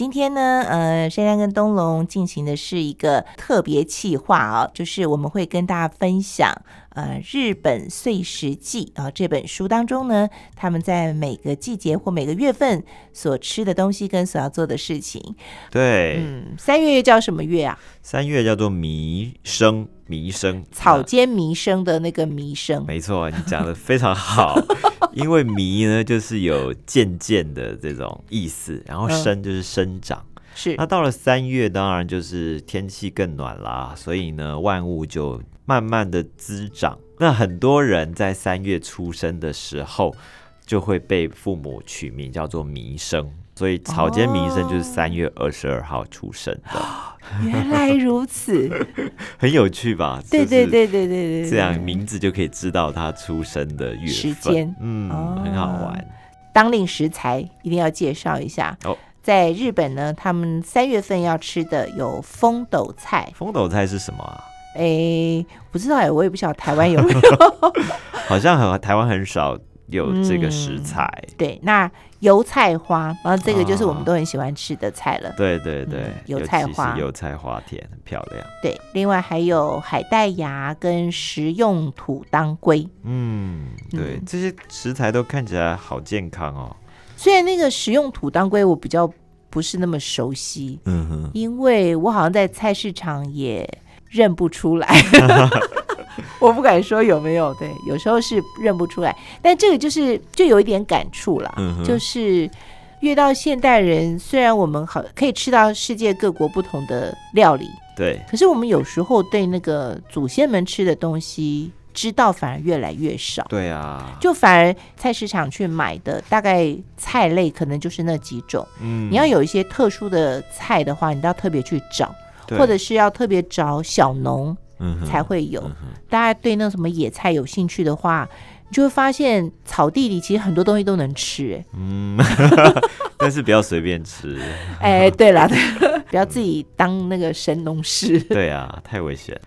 今天呢，呃，珊珊跟东龙进行的是一个特别企划啊，就是我们会跟大家分享。呃，日本碎石记啊，这本书当中呢，他们在每个季节或每个月份所吃的东西跟所要做的事情。对，嗯，三月叫什么月啊？三月叫做弥生，弥生草间弥生的那个弥生。没错，你讲的非常好。因为弥呢，就是有渐渐的这种意思，然后生就是生长。是。那到了三月，当然就是天气更暖啦，所以呢，万物就。慢慢的滋长，那很多人在三月出生的时候，就会被父母取名叫做弥生，所以草间弥生就是三月二十二号出生的。原来如此，很有趣吧？对对对对对对，这样名字就可以知道他出生的月时间，嗯，很好玩。当令食材一定要介绍一下哦，在日本呢，他们三月份要吃的有风斗菜。风斗菜是什么啊？哎，不知道哎，我也不晓得台湾有没有，好像很台湾很少有这个食材。对，那油菜花，然后这个就是我们都很喜欢吃的菜了。对对对，油菜花，油菜花田，很漂亮。对，另外还有海带芽跟食用土当归。嗯，对，这些食材都看起来好健康哦。虽然那个食用土当归我比较不是那么熟悉，嗯哼，因为我好像在菜市场也。认不出来，我不敢说有没有。对，有时候是认不出来，但这个就是就有一点感触了。就是越到现代人，虽然我们好可以吃到世界各国不同的料理，对，可是我们有时候对那个祖先们吃的东西知道反而越来越少。对啊，就反而菜市场去买的大概菜类可能就是那几种。嗯，你要有一些特殊的菜的话，你都要特别去找。或者是要特别找小农才会有。大家对那什么野菜有兴趣的话，你就会发现草地里其实很多东西都能吃。嗯，但是不要随便吃。哎，对了，不要自己当那个神农氏。对啊，太危险。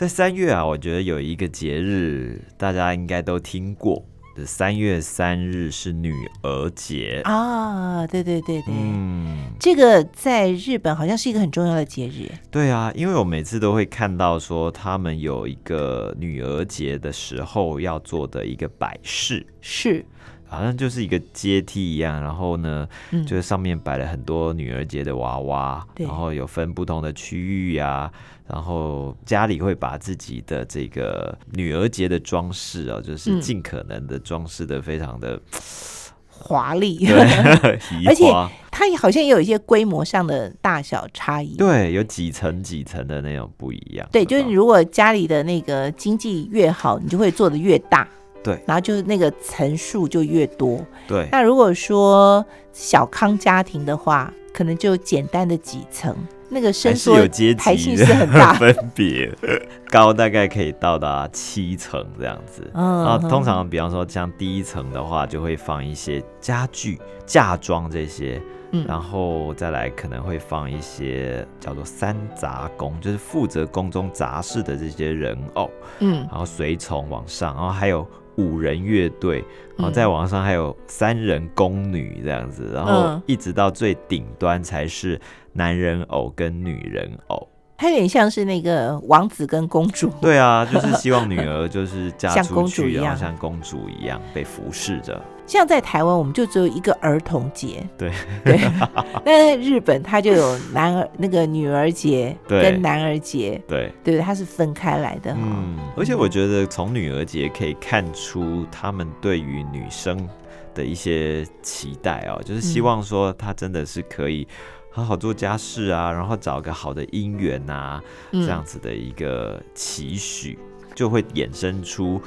在三月啊，我觉得有一个节日，大家应该都听过。三月三日是女儿节啊！对对对对，嗯，这个在日本好像是一个很重要的节日。对啊，因为我每次都会看到说他们有一个女儿节的时候要做的一个摆饰，是好像就是一个阶梯一样，然后呢，就是上面摆了很多女儿节的娃娃，然后有分不同的区域呀。然后家里会把自己的这个女儿节的装饰啊，就是尽可能的装饰的非常的华丽，而且它好像也有一些规模上的大小差异。对，有几层几层的那种不一样。对，就是如果家里的那个经济越好，你就会做的越大。对，然后就是那个层数就越多。对，那如果说小康家庭的话，可能就简单的几层。那个伸缩排性是很大 分别，高大概可以到达七层这样子。然后通常比方说像第一层的话，就会放一些家具、嫁妆这些，嗯然后再来可能会放一些叫做三杂工，就是负责宫中杂事的这些人偶。嗯，然后随从往上，然后还有五人乐队，然后在网上还有三人宫女这样子，然后一直到最顶端才是。男人偶跟女人偶，它有点像是那个王子跟公主。对啊，就是希望女儿就是嫁 出去，然后像公主一样被服侍着。像在台湾，我们就只有一个儿童节，对。对。那日本，它就有男儿那个女儿节跟男儿节，对。对，它是分开来的。嗯，而且我觉得从女儿节可以看出他们对于女生的一些期待哦，就是希望说她真的是可以。好好做家事啊，然后找个好的姻缘啊，这样子的一个期许，就会衍生出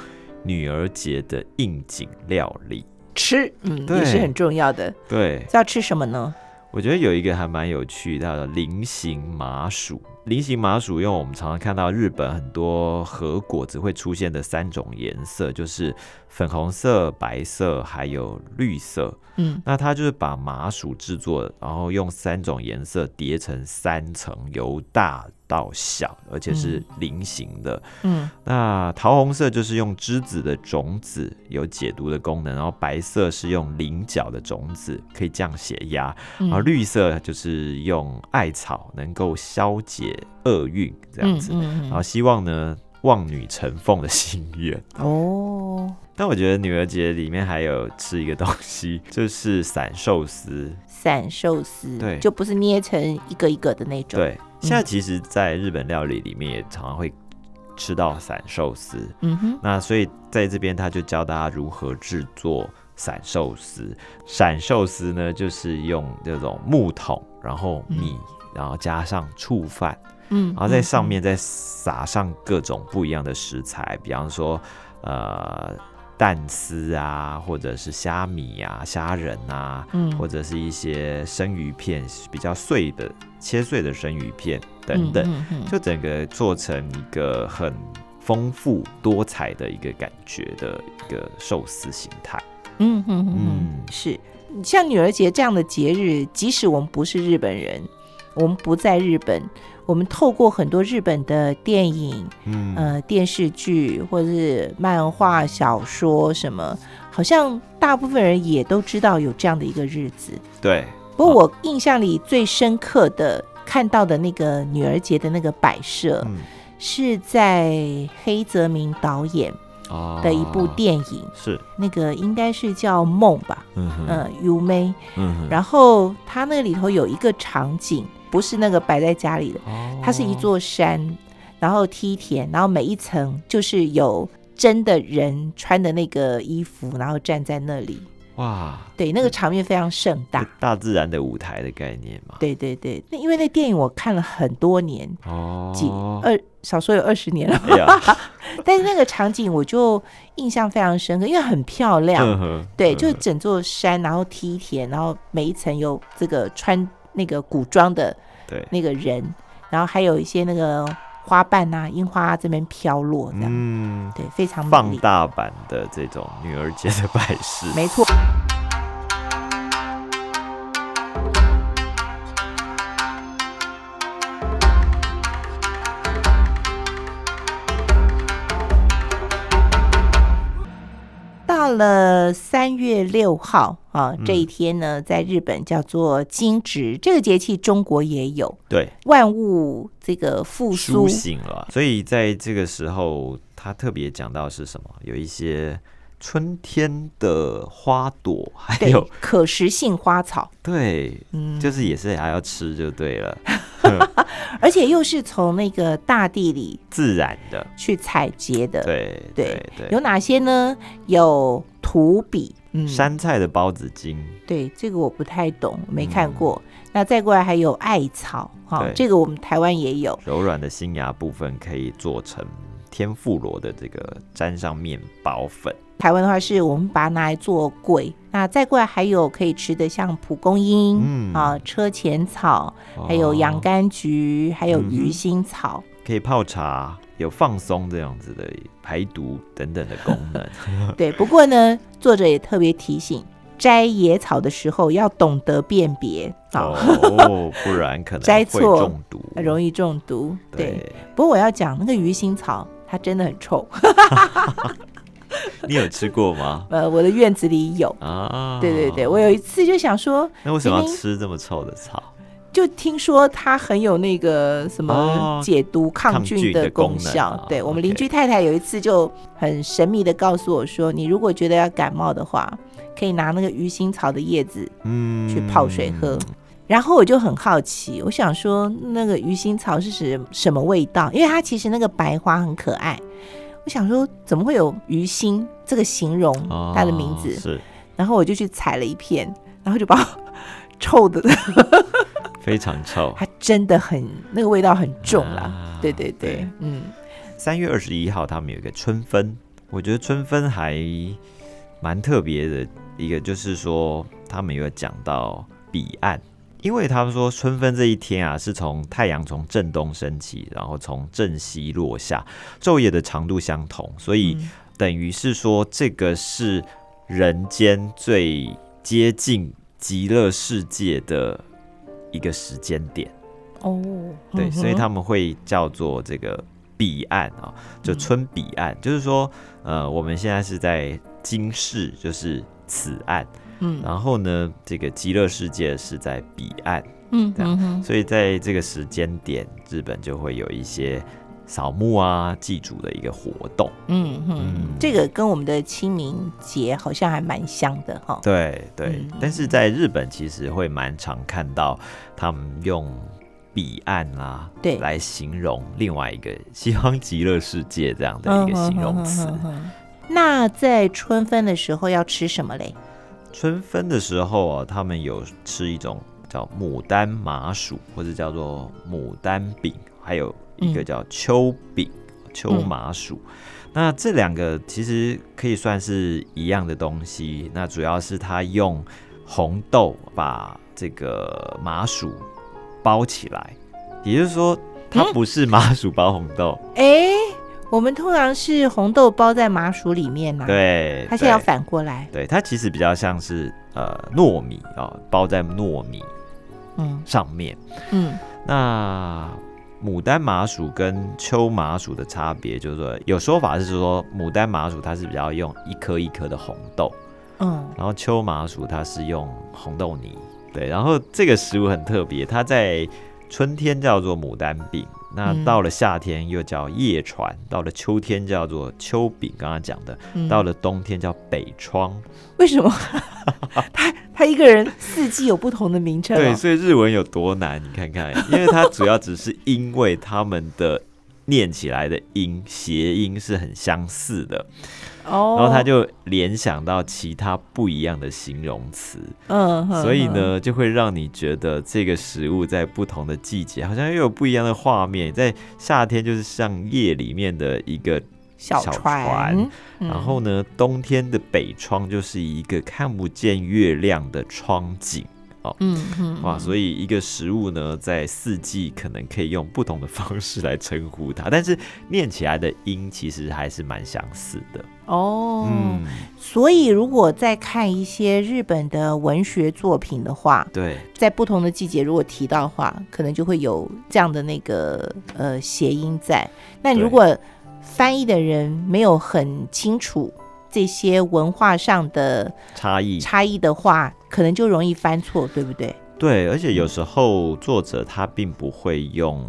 女儿节的应景料理吃，嗯，也是很重要的。对，要吃什么呢？我觉得有一个还蛮有趣的叫菱形麻薯菱形麻薯用我们常常看到日本很多和果子会出现的三种颜色，就是粉红色、白色还有绿色。嗯，那它就是把麻薯制作，然后用三种颜色叠成三层，由大到小，而且是菱形的。嗯，那桃红色就是用栀子的种子，有解毒的功能；然后白色是用菱角的种子，可以降血压；然后绿色就是用艾草，能够消解厄运这样子。然后希望呢，望女成凤的心愿。哦。但我觉得女儿节里面还有吃一个东西，就是散寿司。散寿司，对，就不是捏成一个一个的那种。对，现在其实，在日本料理里面也常常会吃到散寿司。嗯哼。那所以在这边他就教大家如何制作散寿司。散寿司呢，就是用这种木桶，然后米，然后加上醋饭，嗯，然后在上面再撒上各种不一样的食材，比方说，呃。蛋丝啊，或者是虾米啊、虾仁啊，嗯，或者是一些生鱼片，比较碎的切碎的生鱼片等等，就整个做成一个很丰富多彩的一个感觉的一个寿司形态。嗯嗯嗯，是像女儿节这样的节日，即使我们不是日本人，我们不在日本。我们透过很多日本的电影、嗯呃电视剧或者是漫画小说什么，好像大部分人也都知道有这样的一个日子。对。不过我印象里最深刻的看到的那个女儿节的那个摆设，是在黑泽明导演的一部电影，是那个应该是叫《梦》吧？嗯嗯，U 妹。嗯。然后它那里头有一个场景。不是那个摆在家里的，它是一座山，然后梯田，然后每一层就是有真的人穿的那个衣服，然后站在那里。哇，对，那个场面非常盛大，大自然的舞台的概念嘛。对对对，那因为那电影我看了很多年，哦，几二少说有二十年了，但是那个场景我就印象非常深刻，因为很漂亮。对，就是整座山，然后梯田，然后每一层有这个穿。那个古装的，对。那个人，然后还有一些那个花瓣啊，樱花这边飘落，这样，嗯，对，非常放大版的这种女儿节的摆饰，没错。了三月六号啊，这一天呢，在日本叫做惊蛰，这个节气中国也有。对，万物这个复苏醒了，所以在这个时候，他特别讲到是什么？有一些。春天的花朵，还有可食性花草，对，嗯，就是也是还要吃就对了，而且又是从那个大地里自然的。去采撷的，对对对。有哪些呢？有土笔，嗯，山菜的包子茎，对，这个我不太懂，没看过。那再过来还有艾草，哈，这个我们台湾也有。柔软的新芽部分可以做成天妇罗的这个沾上面包粉。台湾的话，是我们把它拿来做桂。那再过来还有可以吃的，像蒲公英啊、车前草，还有洋甘菊，还有鱼腥草，可以泡茶，有放松这样子的排毒等等的功能。对，不过呢，作者也特别提醒，摘野草的时候要懂得辨别哦，不然可能摘错中毒，容易中毒。对，不过我要讲那个鱼腥草，它真的很臭。你有吃过吗？呃，我的院子里有啊。对对对，我有一次就想说，那为什么要吃这么臭的草？就听说它很有那个什么解毒抗菌的功效。对我们邻居太太有一次就很神秘的告诉我说，你如果觉得要感冒的话，可以拿那个鱼腥草的叶子，嗯，去泡水喝。然后我就很好奇，我想说那个鱼腥草是什什么味道？因为它其实那个白花很可爱。我想说，怎么会有鱼腥这个形容它的名字？是，然后我就去采了一片，然后就把臭的 非常臭，它真的很那个味道很重啦。对对对，嗯。三月二十一号，他们有一个春分，我觉得春分还蛮特别的一个，就是说他们有讲到彼岸因为他们说春分这一天啊，是从太阳从正东升起，然后从正西落下，昼夜的长度相同，所以等于是说这个是人间最接近极乐世界的一个时间点。哦。对，所以他们会叫做这个彼岸啊，就春彼岸，就是说，呃，我们现在是在今世，就是此岸。嗯，然后呢，这个极乐世界是在彼岸，嗯，这样，所以在这个时间点，日本就会有一些扫墓啊、祭祖的一个活动。嗯嗯，这个跟我们的清明节好像还蛮像的哈。对对，但是在日本其实会蛮常看到他们用彼岸啊，对，来形容另外一个西方极乐世界这样的一个形容词。那在春分的时候要吃什么嘞？春分的时候啊，他们有吃一种叫牡丹麻薯，或者叫做牡丹饼，还有一个叫秋饼、秋麻薯。那这两个其实可以算是一样的东西。那主要是它用红豆把这个麻薯包起来，也就是说，它不是麻薯包红豆。哎。我们通常是红豆包在麻薯里面嘛，对，它现在要反过来，对，它其实比较像是呃糯米啊，包在糯米嗯。上面，嗯，那牡丹麻薯跟秋麻薯的差别就是说，有说法是说牡丹麻薯它是比较用一颗一颗的红豆，嗯，然后秋麻薯它是用红豆泥，对，然后这个食物很特别，它在春天叫做牡丹饼。那到了夏天又叫夜船，到了秋天叫做秋饼，刚刚讲的，到了冬天叫北窗。为什么？他他一个人四季有不同的名称？对，所以日文有多难，你看看，因为它主要只是因为他们的念起来的音谐音是很相似的。哦，然后他就联想到其他不一样的形容词，嗯，所以呢，就会让你觉得这个食物在不同的季节好像又有不一样的画面。在夏天就是像夜里面的一个小船，然后呢，冬天的北窗就是一个看不见月亮的窗景。哦，嗯嗯，哇，所以一个食物呢，在四季可能可以用不同的方式来称呼它，但是念起来的音其实还是蛮相似的。哦，嗯，所以如果在看一些日本的文学作品的话，对，在不同的季节如果提到的话，可能就会有这样的那个呃谐音在。那如果翻译的人没有很清楚。这些文化上的差异差异的话，可能就容易翻错，对不对？对，而且有时候作者他并不会用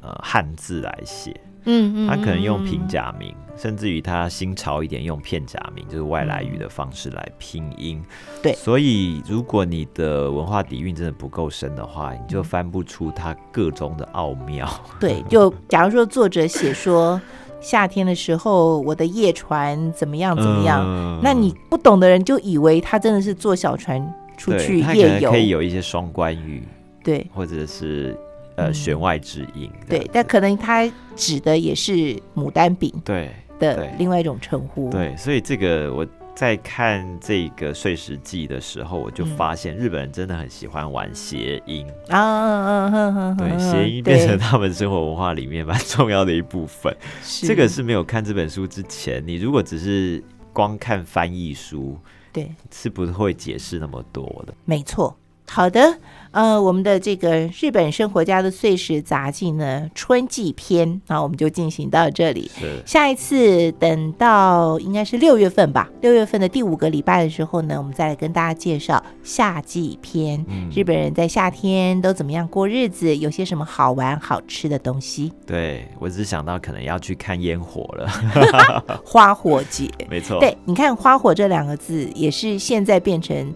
呃汉字来写，嗯嗯，他可能用平假名，甚至于他新潮一点用片假名，就是外来语的方式来拼音。对，所以如果你的文化底蕴真的不够深的话，你就翻不出他各中的奥妙。对，就假如说作者写说。夏天的时候，我的夜船怎么样？怎么样？那你不懂的人就以为他真的是坐小船出去夜游，可以有一些双关语，对，或者是呃弦外之音，对。但可能他指的也是牡丹饼，对的另外一种称呼，对。所以这个我。在看这个《碎石记》的时候，我就发现日本人真的很喜欢玩谐音啊，对，谐音变成他们生活文化里面蛮重要的一部分。这个是没有看这本书之前，你如果只是光看翻译书，对，是不会解释那么多的。没错。好的，呃，我们的这个日本生活家的碎石杂技呢，春季篇那，我们就进行到这里。下一次等到应该是六月份吧，六月份的第五个礼拜的时候呢，我们再来跟大家介绍夏季篇。日本人在夏天都怎么样过日子？有些什么好玩好吃的东西？对我只想到可能要去看烟火了，花火节。没错，对，你看花火这两个字，也是现在变成。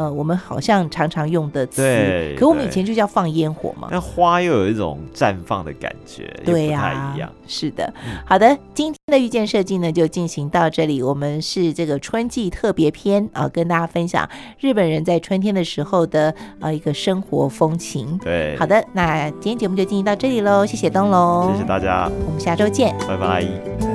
呃，我们好像常常用的词，可我们以前就叫放烟火嘛。那花又有一种绽放的感觉，对呀，一样。是的，好的，今天的遇见设计呢就进行到这里。我们是这个春季特别篇啊，跟大家分享日本人在春天的时候的呃一个生活风情。对，好的，那今天节目就进行到这里喽，谢谢东龙，谢谢大家，我们下周见，拜拜。